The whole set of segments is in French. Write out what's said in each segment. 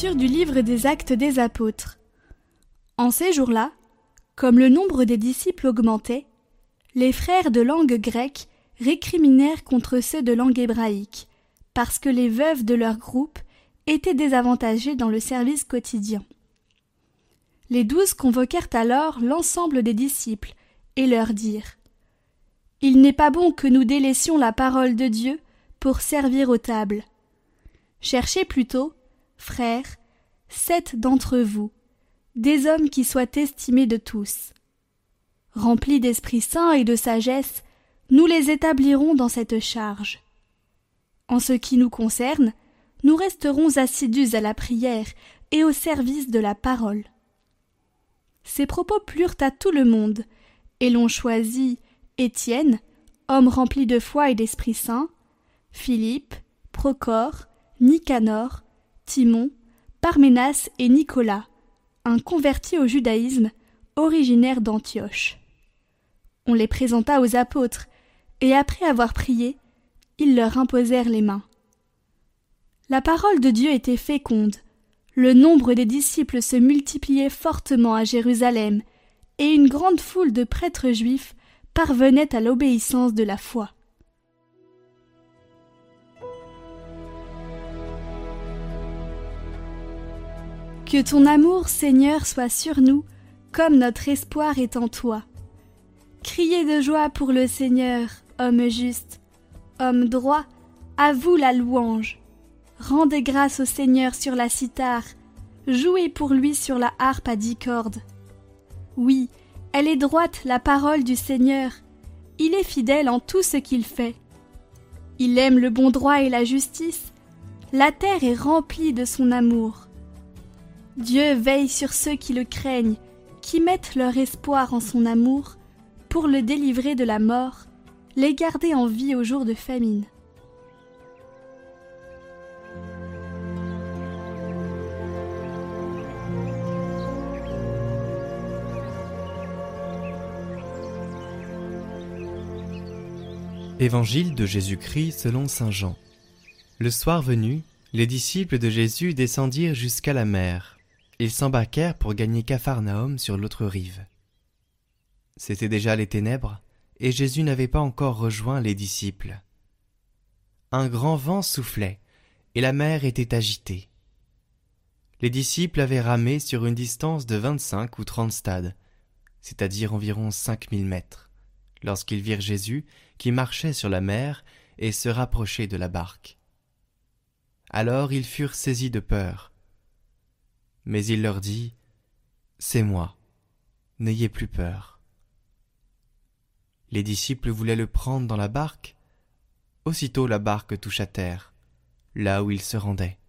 Du livre des actes des apôtres. En ces jours-là, comme le nombre des disciples augmentait, les frères de langue grecque récriminèrent contre ceux de langue hébraïque, parce que les veuves de leur groupe étaient désavantagées dans le service quotidien. Les douze convoquèrent alors l'ensemble des disciples et leur dirent Il n'est pas bon que nous délaissions la parole de Dieu pour servir aux tables. Cherchez plutôt, frères, sept d'entre vous, des hommes qui soient estimés de tous. Remplis d'Esprit Saint et de sagesse, nous les établirons dans cette charge. En ce qui nous concerne, nous resterons assidus à la prière et au service de la parole. Ces propos plurent à tout le monde, et l'on choisit Étienne, homme rempli de foi et d'Esprit Saint, Philippe, Procor, Nicanor, Timon, Parménas et Nicolas, un converti au judaïsme, originaire d'Antioche. On les présenta aux apôtres, et après avoir prié, ils leur imposèrent les mains. La parole de Dieu était féconde, le nombre des disciples se multipliait fortement à Jérusalem, et une grande foule de prêtres juifs parvenait à l'obéissance de la foi. Que ton amour, Seigneur, soit sur nous, comme notre espoir est en toi. Criez de joie pour le Seigneur, homme juste, homme droit, à vous la louange. Rendez grâce au Seigneur sur la cithare, jouez pour lui sur la harpe à dix cordes. Oui, elle est droite la parole du Seigneur, il est fidèle en tout ce qu'il fait. Il aime le bon droit et la justice, la terre est remplie de son amour. Dieu veille sur ceux qui le craignent, qui mettent leur espoir en son amour, pour le délivrer de la mort, les garder en vie au jour de famine. Évangile de Jésus-Christ selon Saint Jean. Le soir venu, les disciples de Jésus descendirent jusqu'à la mer. Ils s'embarquèrent pour gagner Capharnaüm sur l'autre rive. C'étaient déjà les ténèbres, et Jésus n'avait pas encore rejoint les disciples. Un grand vent soufflait, et la mer était agitée. Les disciples avaient ramé sur une distance de vingt-cinq ou trente stades, c'est-à-dire environ cinq mille mètres lorsqu'ils virent Jésus qui marchait sur la mer et se rapprochait de la barque. Alors ils furent saisis de peur. Mais il leur dit C'est moi, n'ayez plus peur. Les disciples voulaient le prendre dans la barque. Aussitôt la barque toucha terre, là où il se rendait.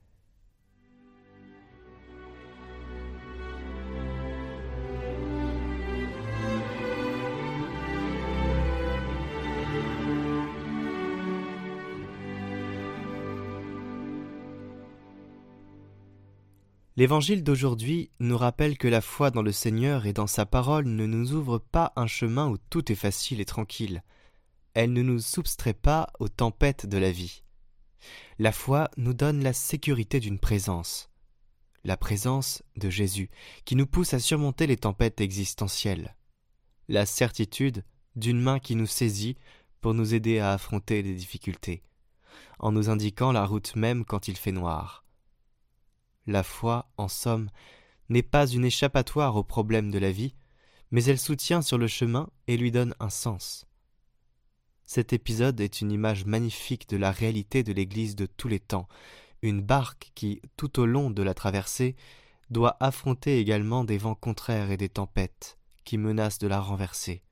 L'évangile d'aujourd'hui nous rappelle que la foi dans le Seigneur et dans sa parole ne nous ouvre pas un chemin où tout est facile et tranquille. Elle ne nous soustrait pas aux tempêtes de la vie. La foi nous donne la sécurité d'une présence, la présence de Jésus, qui nous pousse à surmonter les tempêtes existentielles, la certitude d'une main qui nous saisit pour nous aider à affronter les difficultés, en nous indiquant la route même quand il fait noir la foi, en somme, n'est pas une échappatoire aux problèmes de la vie, mais elle soutient sur le chemin et lui donne un sens. Cet épisode est une image magnifique de la réalité de l'Église de tous les temps, une barque qui, tout au long de la traversée, doit affronter également des vents contraires et des tempêtes qui menacent de la renverser.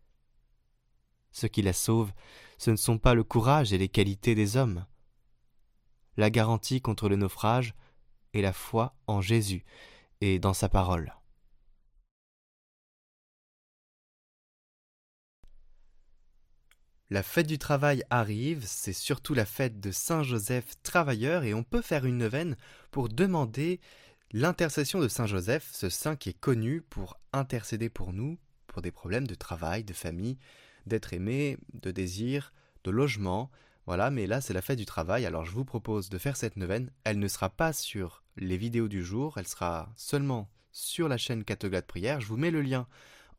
Ce qui la sauve, ce ne sont pas le courage et les qualités des hommes. La garantie contre le naufrage, et la foi en Jésus et dans sa parole. La fête du travail arrive, c'est surtout la fête de Saint Joseph travailleur et on peut faire une neuvaine pour demander l'intercession de Saint Joseph, ce saint qui est connu pour intercéder pour nous, pour des problèmes de travail, de famille, d'être aimé, de désir, de logement, voilà, mais là c'est la fête du travail, alors je vous propose de faire cette neuvaine. Elle ne sera pas sur les vidéos du jour. Elle sera seulement sur la chaîne de Prière. Je vous mets le lien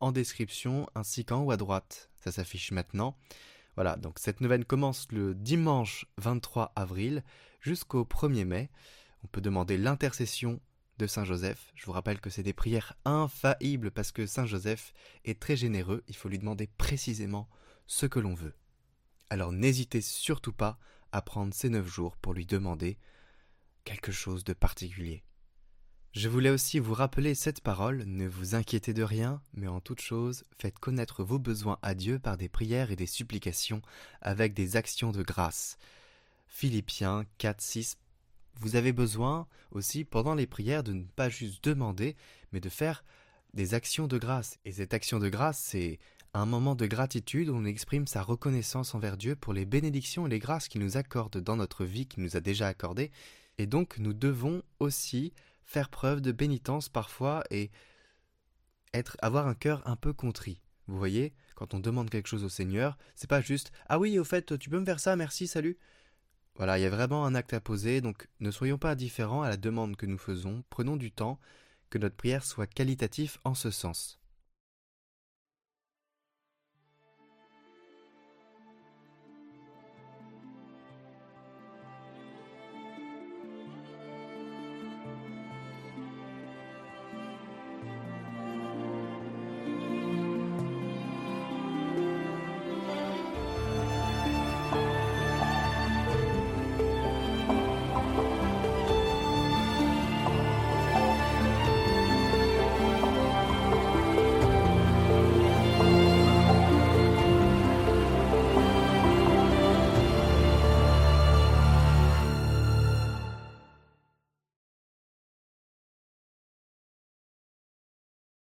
en description ainsi qu'en haut à droite. Ça s'affiche maintenant. Voilà, donc cette neuvaine commence le dimanche 23 avril jusqu'au 1er mai. On peut demander l'intercession de Saint Joseph. Je vous rappelle que c'est des prières infaillibles parce que Saint Joseph est très généreux. Il faut lui demander précisément ce que l'on veut. Alors n'hésitez surtout pas à prendre ces neuf jours pour lui demander quelque chose de particulier. Je voulais aussi vous rappeler cette parole, ne vous inquiétez de rien, mais en toute chose, faites connaître vos besoins à Dieu par des prières et des supplications avec des actions de grâce. Philippiens 4, 6. Vous avez besoin aussi pendant les prières de ne pas juste demander, mais de faire des actions de grâce. Et cette action de grâce, c'est un moment de gratitude où on exprime sa reconnaissance envers Dieu pour les bénédictions et les grâces qu'il nous accorde dans notre vie, qu'il nous a déjà accordées. Et donc nous devons aussi faire preuve de pénitence parfois et être avoir un cœur un peu contrit. Vous voyez, quand on demande quelque chose au Seigneur, c'est pas juste ah oui, au fait, tu peux me faire ça, merci, salut. Voilà, il y a vraiment un acte à poser, donc ne soyons pas indifférents à la demande que nous faisons, prenons du temps, que notre prière soit qualitative en ce sens.